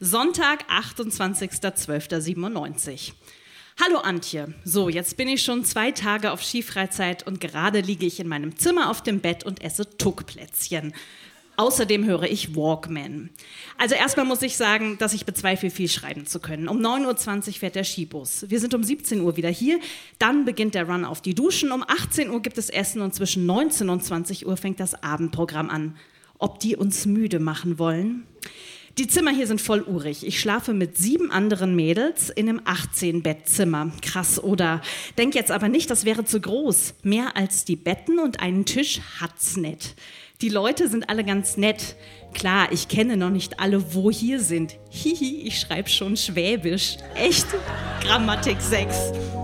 Sonntag, 28.12.97. Hallo Antje. So, jetzt bin ich schon zwei Tage auf Skifreizeit und gerade liege ich in meinem Zimmer auf dem Bett und esse Tuckplätzchen. Außerdem höre ich Walkman. Also erstmal muss ich sagen, dass ich bezweifle, viel schreiben zu können. Um 9.20 Uhr fährt der Skibus. Wir sind um 17 Uhr wieder hier. Dann beginnt der Run auf die Duschen. Um 18 Uhr gibt es Essen und zwischen 19 und 20 Uhr fängt das Abendprogramm an. Ob die uns müde machen wollen? Die Zimmer hier sind voll urig. Ich schlafe mit sieben anderen Mädels in einem 18-Bettzimmer. Krass, oder? Denk jetzt aber nicht, das wäre zu groß. Mehr als die Betten und einen Tisch hat's nicht. Die Leute sind alle ganz nett. Klar, ich kenne noch nicht alle, wo hier sind. Hihi, ich schreibe schon Schwäbisch. Echt? Grammatik 6.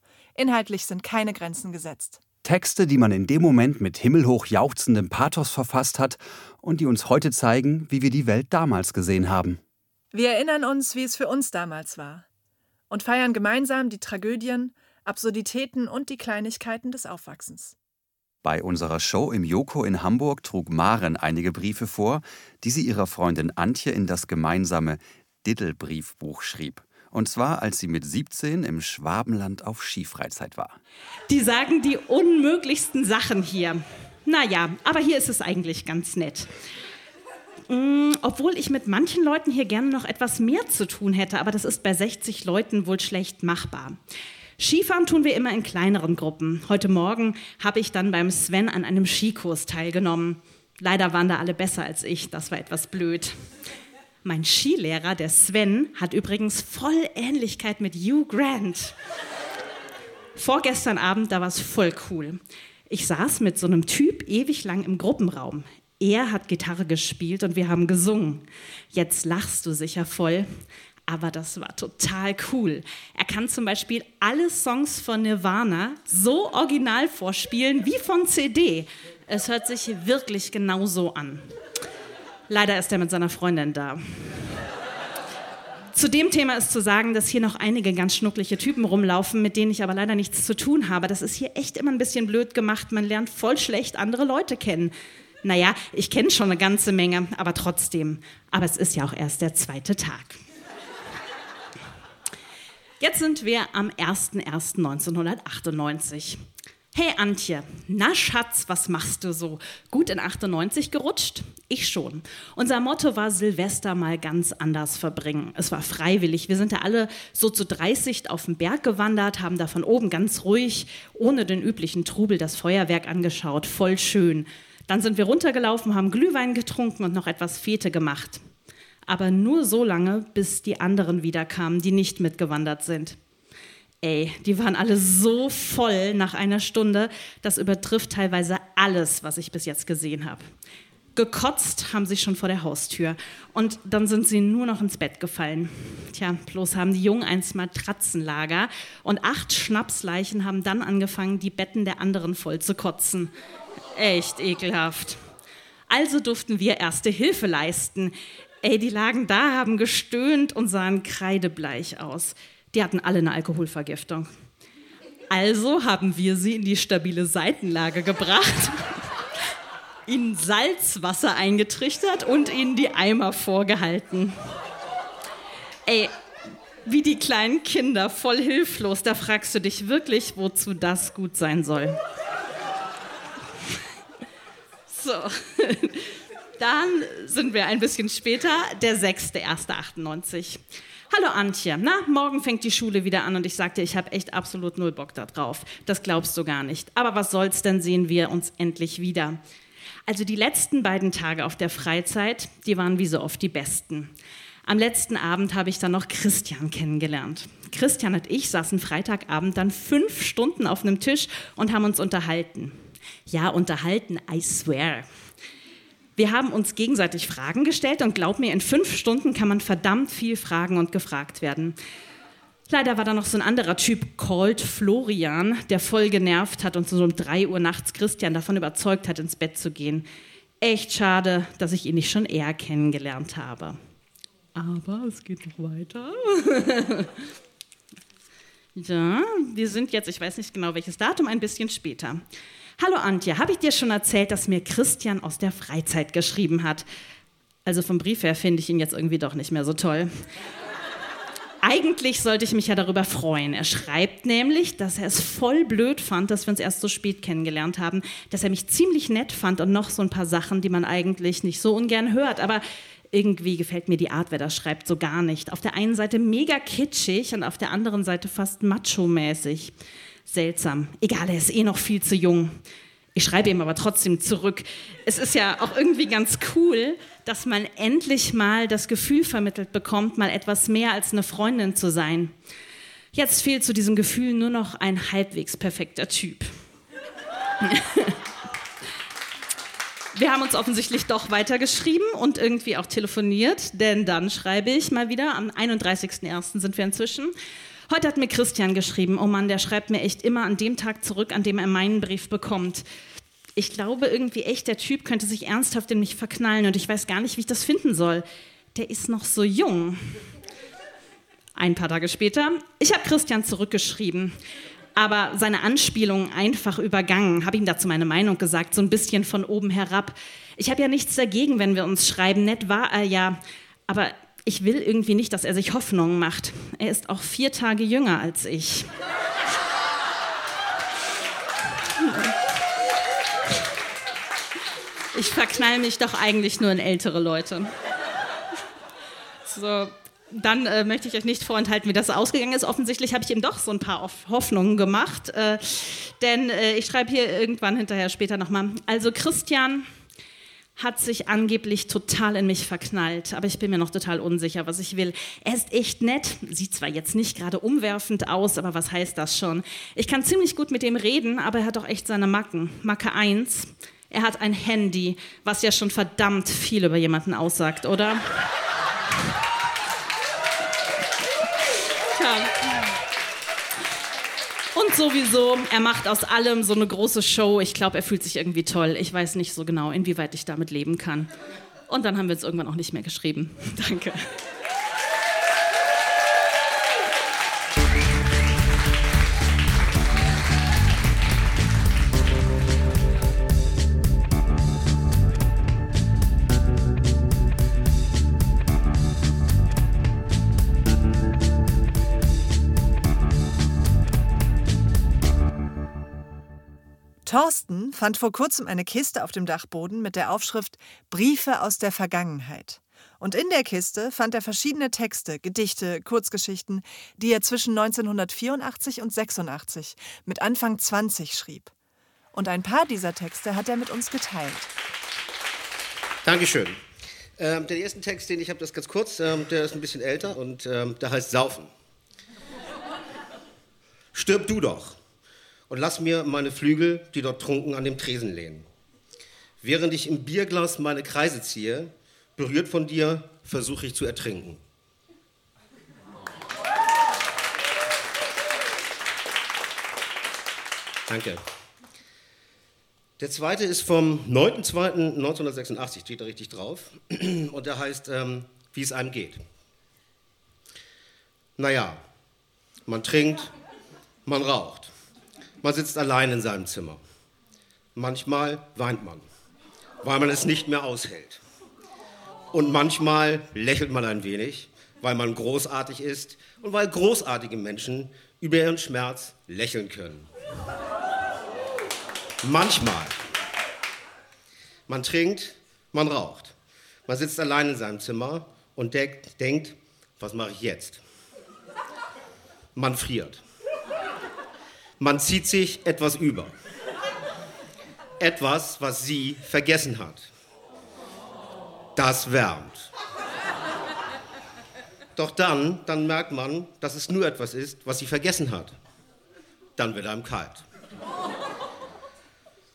Inhaltlich sind keine Grenzen gesetzt. Texte, die man in dem Moment mit himmelhoch jauchzendem Pathos verfasst hat und die uns heute zeigen, wie wir die Welt damals gesehen haben. Wir erinnern uns, wie es für uns damals war und feiern gemeinsam die Tragödien, Absurditäten und die Kleinigkeiten des Aufwachsens. Bei unserer Show im Joko in Hamburg trug Maren einige Briefe vor, die sie ihrer Freundin Antje in das gemeinsame Diddle-Briefbuch schrieb. Und zwar, als sie mit 17 im Schwabenland auf Skifreizeit war. Die sagen die unmöglichsten Sachen hier. Naja, aber hier ist es eigentlich ganz nett. Mm, obwohl ich mit manchen Leuten hier gerne noch etwas mehr zu tun hätte, aber das ist bei 60 Leuten wohl schlecht machbar. Skifahren tun wir immer in kleineren Gruppen. Heute Morgen habe ich dann beim Sven an einem Skikurs teilgenommen. Leider waren da alle besser als ich, das war etwas blöd. Mein Skilehrer, der Sven, hat übrigens voll Ähnlichkeit mit Hugh Grant. Vorgestern Abend, da war es voll cool. Ich saß mit so einem Typ ewig lang im Gruppenraum. Er hat Gitarre gespielt und wir haben gesungen. Jetzt lachst du sicher voll, aber das war total cool. Er kann zum Beispiel alle Songs von Nirvana so original vorspielen wie von CD. Es hört sich wirklich genauso an. Leider ist er mit seiner Freundin da. Zu dem Thema ist zu sagen, dass hier noch einige ganz schnuckliche Typen rumlaufen, mit denen ich aber leider nichts zu tun habe. Das ist hier echt immer ein bisschen blöd gemacht. Man lernt voll schlecht andere Leute kennen. Naja, ich kenne schon eine ganze Menge, aber trotzdem. Aber es ist ja auch erst der zweite Tag. Jetzt sind wir am 01.01.1998. Hey Antje, na Schatz, was machst du so? Gut in 98 gerutscht? Ich schon. Unser Motto war Silvester mal ganz anders verbringen. Es war freiwillig. Wir sind da alle so zu 30 auf den Berg gewandert, haben da von oben ganz ruhig, ohne den üblichen Trubel, das Feuerwerk angeschaut. Voll schön. Dann sind wir runtergelaufen, haben Glühwein getrunken und noch etwas Fete gemacht. Aber nur so lange, bis die anderen wiederkamen, die nicht mitgewandert sind. Ey, die waren alle so voll nach einer Stunde, das übertrifft teilweise alles, was ich bis jetzt gesehen habe. Gekotzt haben sie schon vor der Haustür und dann sind sie nur noch ins Bett gefallen. Tja, bloß haben die Jungen eins Matratzenlager und acht Schnapsleichen haben dann angefangen, die Betten der anderen voll zu kotzen. Echt ekelhaft. Also durften wir erste Hilfe leisten. Ey, die lagen da, haben gestöhnt und sahen kreidebleich aus. Die hatten alle eine Alkoholvergiftung. Also haben wir sie in die stabile Seitenlage gebracht, ihnen Salzwasser eingetrichtert und ihnen die Eimer vorgehalten. Ey, wie die kleinen Kinder, voll hilflos, da fragst du dich wirklich, wozu das gut sein soll. So, dann sind wir ein bisschen später, der 6.1.98. Hallo Antje, na, morgen fängt die Schule wieder an und ich sagte, ich habe echt absolut null Bock da drauf. Das glaubst du gar nicht. Aber was soll's, dann sehen wir uns endlich wieder. Also die letzten beiden Tage auf der Freizeit, die waren wie so oft die besten. Am letzten Abend habe ich dann noch Christian kennengelernt. Christian und ich saßen Freitagabend dann fünf Stunden auf einem Tisch und haben uns unterhalten. Ja, unterhalten, I swear. Wir haben uns gegenseitig Fragen gestellt und glaub mir, in fünf Stunden kann man verdammt viel fragen und gefragt werden. Leider war da noch so ein anderer Typ, called Florian, der voll genervt hat und so um drei Uhr nachts Christian davon überzeugt hat, ins Bett zu gehen. Echt schade, dass ich ihn nicht schon eher kennengelernt habe. Aber es geht noch weiter. ja, wir sind jetzt, ich weiß nicht genau welches Datum, ein bisschen später. Hallo Antje, habe ich dir schon erzählt, dass mir Christian aus der Freizeit geschrieben hat? Also vom Brief her finde ich ihn jetzt irgendwie doch nicht mehr so toll. Eigentlich sollte ich mich ja darüber freuen. Er schreibt nämlich, dass er es voll blöd fand, dass wir uns erst so spät kennengelernt haben, dass er mich ziemlich nett fand und noch so ein paar Sachen, die man eigentlich nicht so ungern hört. Aber irgendwie gefällt mir die Art, wer das schreibt, so gar nicht. Auf der einen Seite mega kitschig und auf der anderen Seite fast macho-mäßig. Seltsam. Egal, er ist eh noch viel zu jung. Ich schreibe ihm aber trotzdem zurück. Es ist ja auch irgendwie ganz cool, dass man endlich mal das Gefühl vermittelt bekommt, mal etwas mehr als eine Freundin zu sein. Jetzt fehlt zu diesem Gefühl nur noch ein halbwegs perfekter Typ. Wir haben uns offensichtlich doch weitergeschrieben und irgendwie auch telefoniert, denn dann schreibe ich mal wieder, am 31.01. sind wir inzwischen. Heute hat mir Christian geschrieben, oh Mann, der schreibt mir echt immer an dem Tag zurück, an dem er meinen Brief bekommt. Ich glaube irgendwie echt, der Typ könnte sich ernsthaft in mich verknallen und ich weiß gar nicht, wie ich das finden soll. Der ist noch so jung. Ein paar Tage später, ich habe Christian zurückgeschrieben, aber seine Anspielungen einfach übergangen, habe ihm dazu meine Meinung gesagt, so ein bisschen von oben herab. Ich habe ja nichts dagegen, wenn wir uns schreiben, nett war er ja, aber ich will irgendwie nicht, dass er sich Hoffnungen macht. Er ist auch vier Tage jünger als ich. Ich verknall mich doch eigentlich nur in ältere Leute. So, dann äh, möchte ich euch nicht vorenthalten, wie das ausgegangen ist. Offensichtlich habe ich ihm doch so ein paar Hoffnungen gemacht, äh, denn äh, ich schreibe hier irgendwann hinterher später nochmal. Also Christian hat sich angeblich total in mich verknallt, aber ich bin mir noch total unsicher, was ich will. Er ist echt nett, sieht zwar jetzt nicht gerade umwerfend aus, aber was heißt das schon? Ich kann ziemlich gut mit ihm reden, aber er hat auch echt seine Macken. Macke 1, er hat ein Handy, was ja schon verdammt viel über jemanden aussagt, oder? Und sowieso, er macht aus allem so eine große Show. Ich glaube, er fühlt sich irgendwie toll. Ich weiß nicht so genau, inwieweit ich damit leben kann. Und dann haben wir es irgendwann auch nicht mehr geschrieben. Danke. Thorsten fand vor kurzem eine Kiste auf dem Dachboden mit der Aufschrift Briefe aus der Vergangenheit. Und in der Kiste fand er verschiedene Texte, Gedichte, Kurzgeschichten, die er zwischen 1984 und 86 mit Anfang 20 schrieb. Und ein paar dieser Texte hat er mit uns geteilt. Dankeschön. Ähm, der erste Text, den ich habe, das ganz kurz, ähm, der ist ein bisschen älter und ähm, der heißt Saufen. Stirb du doch und lass mir meine Flügel, die dort trunken, an dem Tresen lehnen. Während ich im Bierglas meine Kreise ziehe, berührt von dir, versuche ich zu ertrinken. Danke. Der zweite ist vom 9.2.1986, steht da richtig drauf. Und der heißt, ähm, wie es einem geht. Naja, man trinkt, man raucht. Man sitzt allein in seinem Zimmer. Manchmal weint man, weil man es nicht mehr aushält. Und manchmal lächelt man ein wenig, weil man großartig ist und weil großartige Menschen über ihren Schmerz lächeln können. Manchmal. Man trinkt, man raucht. Man sitzt allein in seinem Zimmer und denkt, was mache ich jetzt? Man friert. Man zieht sich etwas über. Etwas, was sie vergessen hat. Das wärmt. Doch dann, dann merkt man, dass es nur etwas ist, was sie vergessen hat. Dann wird einem kalt.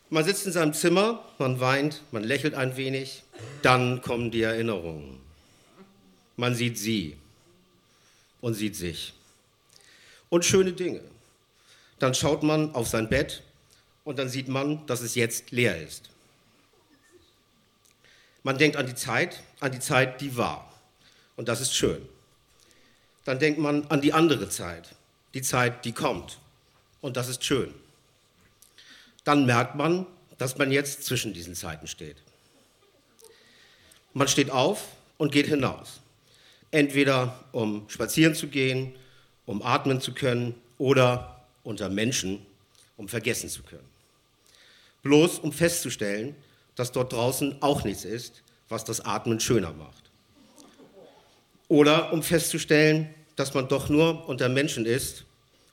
Man sitzt in seinem Zimmer, man weint, man lächelt ein wenig, dann kommen die Erinnerungen. Man sieht sie und sieht sich. Und schöne Dinge. Dann schaut man auf sein Bett und dann sieht man, dass es jetzt leer ist. Man denkt an die Zeit, an die Zeit, die war. Und das ist schön. Dann denkt man an die andere Zeit, die Zeit, die kommt. Und das ist schön. Dann merkt man, dass man jetzt zwischen diesen Zeiten steht. Man steht auf und geht hinaus. Entweder um spazieren zu gehen, um atmen zu können oder unter Menschen, um vergessen zu können. Bloß um festzustellen, dass dort draußen auch nichts ist, was das Atmen schöner macht. Oder um festzustellen, dass man doch nur unter Menschen ist,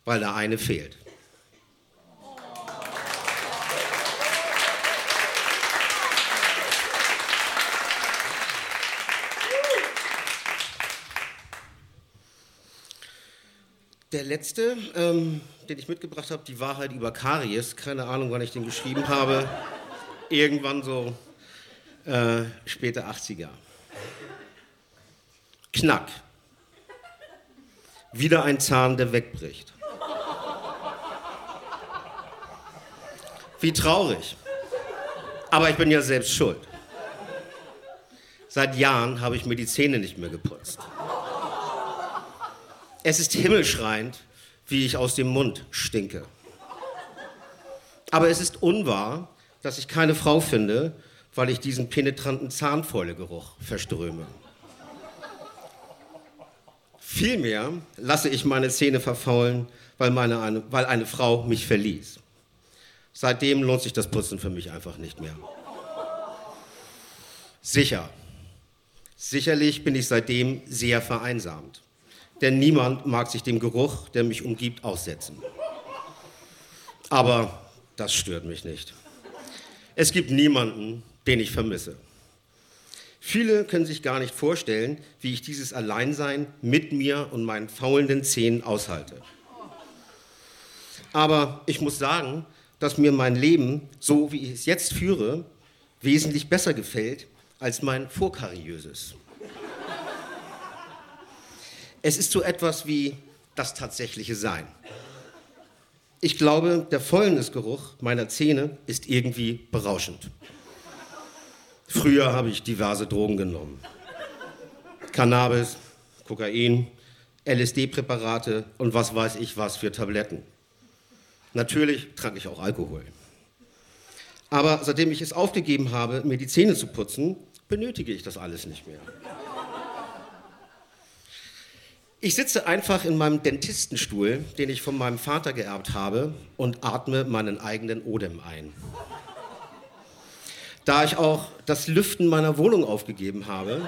weil der eine fehlt. Der letzte, ähm, den ich mitgebracht habe, die Wahrheit über Karies. Keine Ahnung, wann ich den geschrieben habe. Irgendwann so äh, späte 80er. Knack. Wieder ein Zahn, der wegbricht. Wie traurig. Aber ich bin ja selbst schuld. Seit Jahren habe ich mir die Zähne nicht mehr geputzt. Es ist himmelschreiend, wie ich aus dem Mund stinke. Aber es ist unwahr, dass ich keine Frau finde, weil ich diesen penetranten Zahnfäulegeruch verströme. Vielmehr lasse ich meine Zähne verfaulen, weil, meine, eine, weil eine Frau mich verließ. Seitdem lohnt sich das Putzen für mich einfach nicht mehr. Sicher. Sicherlich bin ich seitdem sehr vereinsamt denn niemand mag sich dem Geruch, der mich umgibt, aussetzen. Aber das stört mich nicht. Es gibt niemanden, den ich vermisse. Viele können sich gar nicht vorstellen, wie ich dieses Alleinsein mit mir und meinen faulenden Zähnen aushalte. Aber ich muss sagen, dass mir mein Leben, so wie ich es jetzt führe, wesentlich besser gefällt als mein vorkariöses. Es ist so etwas wie das tatsächliche Sein. Ich glaube, der Fäulnisgeruch meiner Zähne ist irgendwie berauschend. Früher habe ich diverse Drogen genommen. Cannabis, Kokain, LSD-Präparate und was weiß ich was für Tabletten. Natürlich trank ich auch Alkohol. Aber seitdem ich es aufgegeben habe, mir die Zähne zu putzen, benötige ich das alles nicht mehr. Ich sitze einfach in meinem Dentistenstuhl, den ich von meinem Vater geerbt habe, und atme meinen eigenen Odem ein. Da ich auch das Lüften meiner Wohnung aufgegeben habe,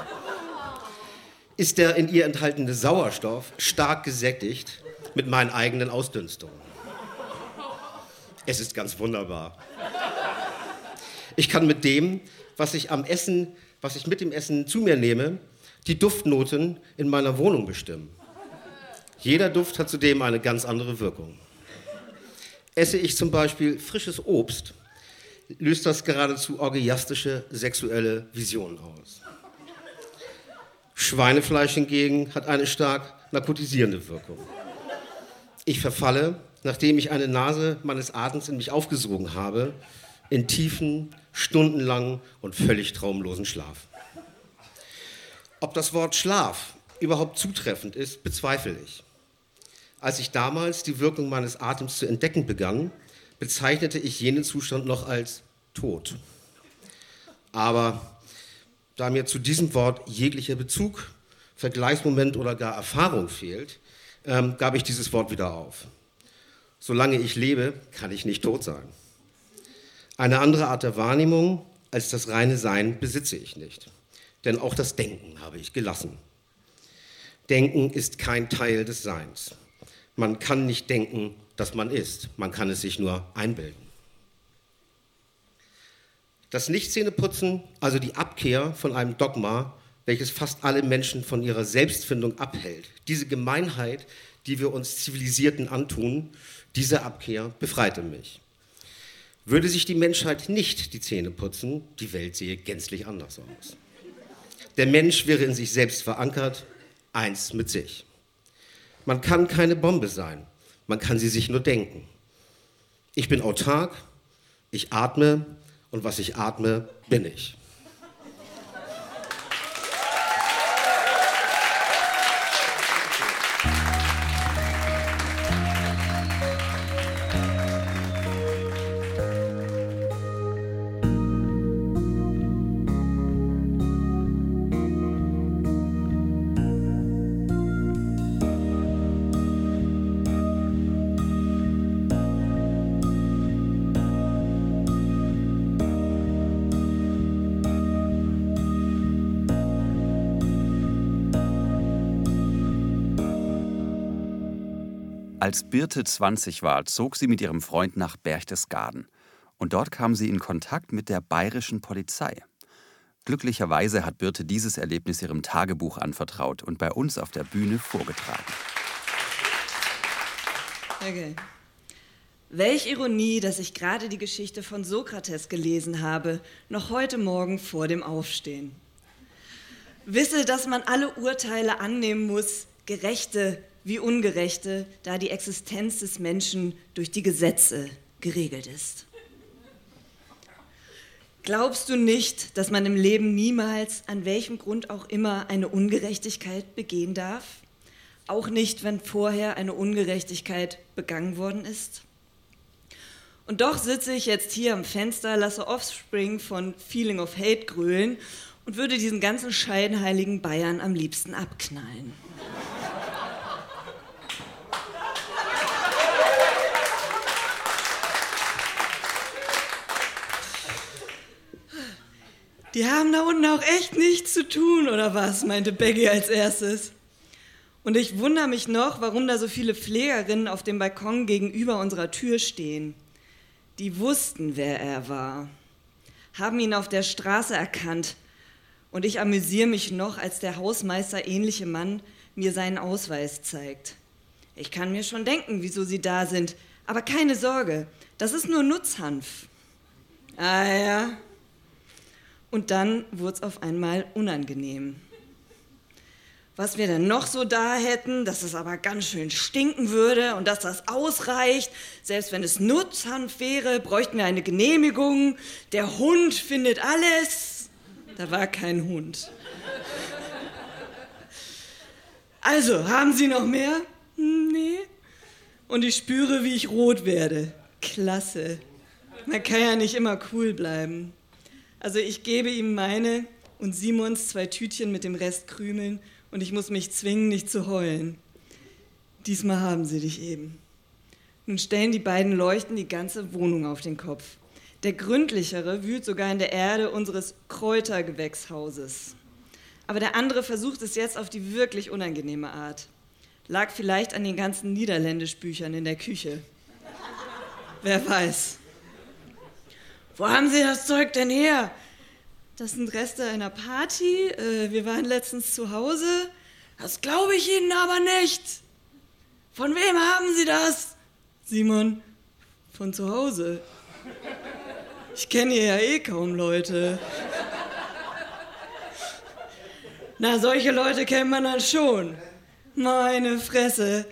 ist der in ihr enthaltene Sauerstoff stark gesättigt mit meinen eigenen Ausdünstungen. Es ist ganz wunderbar. Ich kann mit dem, was ich am Essen, was ich mit dem Essen zu mir nehme, die Duftnoten in meiner Wohnung bestimmen. Jeder Duft hat zudem eine ganz andere Wirkung. Esse ich zum Beispiel frisches Obst, löst das geradezu orgiastische sexuelle Visionen aus. Schweinefleisch hingegen hat eine stark narkotisierende Wirkung. Ich verfalle, nachdem ich eine Nase meines Atems in mich aufgesogen habe, in tiefen, stundenlangen und völlig traumlosen Schlaf. Ob das Wort Schlaf überhaupt zutreffend ist, bezweifle ich. Als ich damals die Wirkung meines Atems zu entdecken begann, bezeichnete ich jenen Zustand noch als Tod. Aber da mir zu diesem Wort jeglicher Bezug, Vergleichsmoment oder gar Erfahrung fehlt, ähm, gab ich dieses Wort wieder auf. Solange ich lebe, kann ich nicht tot sein. Eine andere Art der Wahrnehmung als das reine Sein besitze ich nicht. Denn auch das Denken habe ich gelassen. Denken ist kein Teil des Seins. Man kann nicht denken, dass man ist. Man kann es sich nur einbilden. Das Nichtzähneputzen, also die Abkehr von einem Dogma, welches fast alle Menschen von ihrer Selbstfindung abhält. Diese Gemeinheit, die wir uns Zivilisierten antun, diese Abkehr befreite mich. Würde sich die Menschheit nicht die Zähne putzen, die Welt sehe gänzlich anders aus. Der Mensch wäre in sich selbst verankert, eins mit sich. Man kann keine Bombe sein, man kann sie sich nur denken. Ich bin autark, ich atme und was ich atme, bin ich. Als Birte 20 war, zog sie mit ihrem Freund nach Berchtesgaden. Und dort kam sie in Kontakt mit der bayerischen Polizei. Glücklicherweise hat Birte dieses Erlebnis ihrem Tagebuch anvertraut und bei uns auf der Bühne vorgetragen. Okay. Welch Ironie, dass ich gerade die Geschichte von Sokrates gelesen habe, noch heute Morgen vor dem Aufstehen. Wisse, dass man alle Urteile annehmen muss, gerechte wie ungerechte, da die Existenz des Menschen durch die Gesetze geregelt ist. Glaubst du nicht, dass man im Leben niemals, an welchem Grund auch immer, eine Ungerechtigkeit begehen darf? Auch nicht, wenn vorher eine Ungerechtigkeit begangen worden ist? Und doch sitze ich jetzt hier am Fenster, lasse Offspring von Feeling of Hate grölen und würde diesen ganzen scheinheiligen Bayern am liebsten abknallen. Die haben da unten auch echt nichts zu tun, oder was? meinte Peggy als erstes. Und ich wundere mich noch, warum da so viele Pflegerinnen auf dem Balkon gegenüber unserer Tür stehen. Die wussten, wer er war, haben ihn auf der Straße erkannt. Und ich amüsiere mich noch, als der Hausmeister ähnliche Mann mir seinen Ausweis zeigt. Ich kann mir schon denken, wieso sie da sind, aber keine Sorge, das ist nur Nutzhanf. Ah ja, und dann wurde es auf einmal unangenehm. Was wir dann noch so da hätten, dass es aber ganz schön stinken würde und dass das ausreicht. Selbst wenn es Nutzhanf wäre, bräuchten wir eine Genehmigung. Der Hund findet alles. Da war kein Hund. Also, haben Sie noch mehr? Nee. Und ich spüre, wie ich rot werde. Klasse. Man kann ja nicht immer cool bleiben. Also ich gebe ihm meine und Simons zwei Tütchen mit dem Rest Krümeln und ich muss mich zwingen, nicht zu heulen. Diesmal haben sie dich eben. Nun stellen die beiden Leuchten die ganze Wohnung auf den Kopf. Der gründlichere wühlt sogar in der Erde unseres Kräutergewächshauses. Aber der andere versucht es jetzt auf die wirklich unangenehme Art. Lag vielleicht an den ganzen Niederländischbüchern in der Küche. Wer weiß. Wo haben Sie das Zeug denn her? Das sind Reste einer Party. Äh, wir waren letztens zu Hause. Das glaube ich Ihnen aber nicht. Von wem haben Sie das? Simon, von zu Hause. Ich kenne hier ja eh kaum Leute. Na, solche Leute kennt man dann schon. Meine Fresse.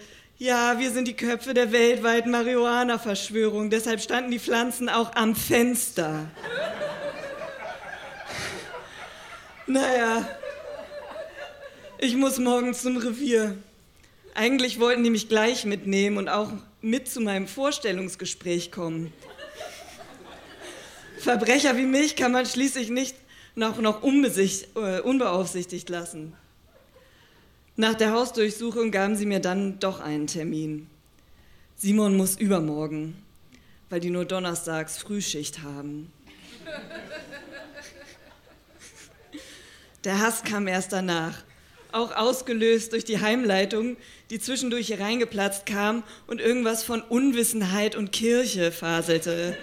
Ja, wir sind die Köpfe der weltweiten Marihuana-Verschwörung, deshalb standen die Pflanzen auch am Fenster. Naja, ich muss morgen zum Revier. Eigentlich wollten die mich gleich mitnehmen und auch mit zu meinem Vorstellungsgespräch kommen. Verbrecher wie mich kann man schließlich nicht noch, noch äh, unbeaufsichtigt lassen. Nach der Hausdurchsuchung gaben sie mir dann doch einen Termin. Simon muss übermorgen, weil die nur donnerstags Frühschicht haben. Der Hass kam erst danach, auch ausgelöst durch die Heimleitung, die zwischendurch hier reingeplatzt kam und irgendwas von Unwissenheit und Kirche faselte.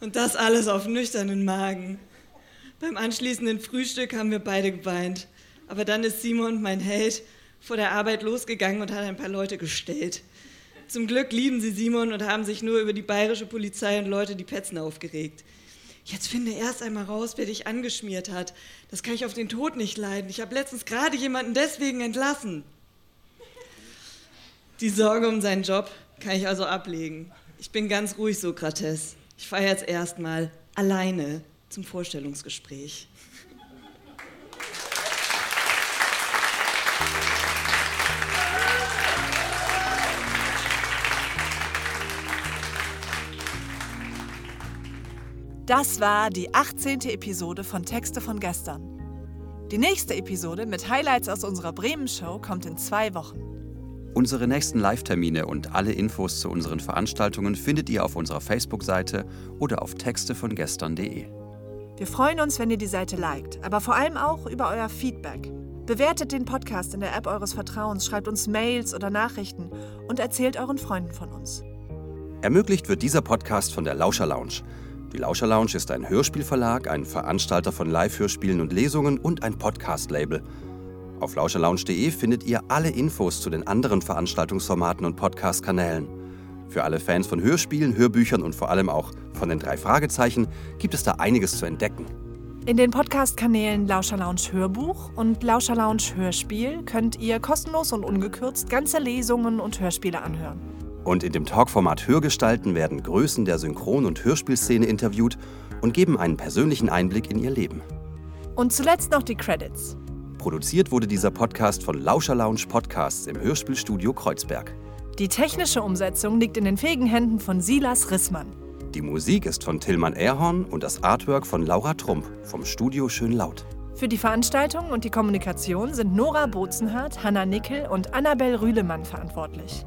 Und das alles auf nüchternen Magen. Beim anschließenden Frühstück haben wir beide geweint. Aber dann ist Simon, mein Held, vor der Arbeit losgegangen und hat ein paar Leute gestellt. Zum Glück lieben sie Simon und haben sich nur über die bayerische Polizei und Leute, die petzen, aufgeregt. Jetzt finde erst einmal raus, wer dich angeschmiert hat. Das kann ich auf den Tod nicht leiden. Ich habe letztens gerade jemanden deswegen entlassen. Die Sorge um seinen Job kann ich also ablegen. Ich bin ganz ruhig, Sokrates. Ich fahre jetzt erstmal alleine zum Vorstellungsgespräch. Das war die 18. Episode von Texte von gestern. Die nächste Episode mit Highlights aus unserer Bremen-Show kommt in zwei Wochen. Unsere nächsten Live-Termine und alle Infos zu unseren Veranstaltungen findet ihr auf unserer Facebook-Seite oder auf textevongestern.de. Wir freuen uns, wenn ihr die Seite liked, aber vor allem auch über euer Feedback. Bewertet den Podcast in der App eures Vertrauens, schreibt uns Mails oder Nachrichten und erzählt euren Freunden von uns. Ermöglicht wird dieser Podcast von der Lauscher Lounge. Die Lauscher Lounge ist ein Hörspielverlag, ein Veranstalter von Live-Hörspielen und Lesungen und ein Podcast-Label. Auf lauscherlounge.de findet ihr alle Infos zu den anderen Veranstaltungsformaten und Podcast-Kanälen. Für alle Fans von Hörspielen, Hörbüchern und vor allem auch von den drei Fragezeichen gibt es da einiges zu entdecken. In den Podcast-Kanälen Lauscher Lounge Hörbuch und Lauscher Lounge Hörspiel könnt ihr kostenlos und ungekürzt ganze Lesungen und Hörspiele anhören. Und in dem Talkformat Hörgestalten werden Größen der Synchron- und Hörspielszene interviewt und geben einen persönlichen Einblick in ihr Leben. Und zuletzt noch die Credits. Produziert wurde dieser Podcast von Lauscher Lounge Podcasts im Hörspielstudio Kreuzberg. Die technische Umsetzung liegt in den fähigen Händen von Silas Rissmann. Die Musik ist von Tillmann Erhorn und das Artwork von Laura Trump vom Studio Schönlaut. Für die Veranstaltung und die Kommunikation sind Nora Bozenhardt, Hanna Nickel und Annabel Rühlemann verantwortlich.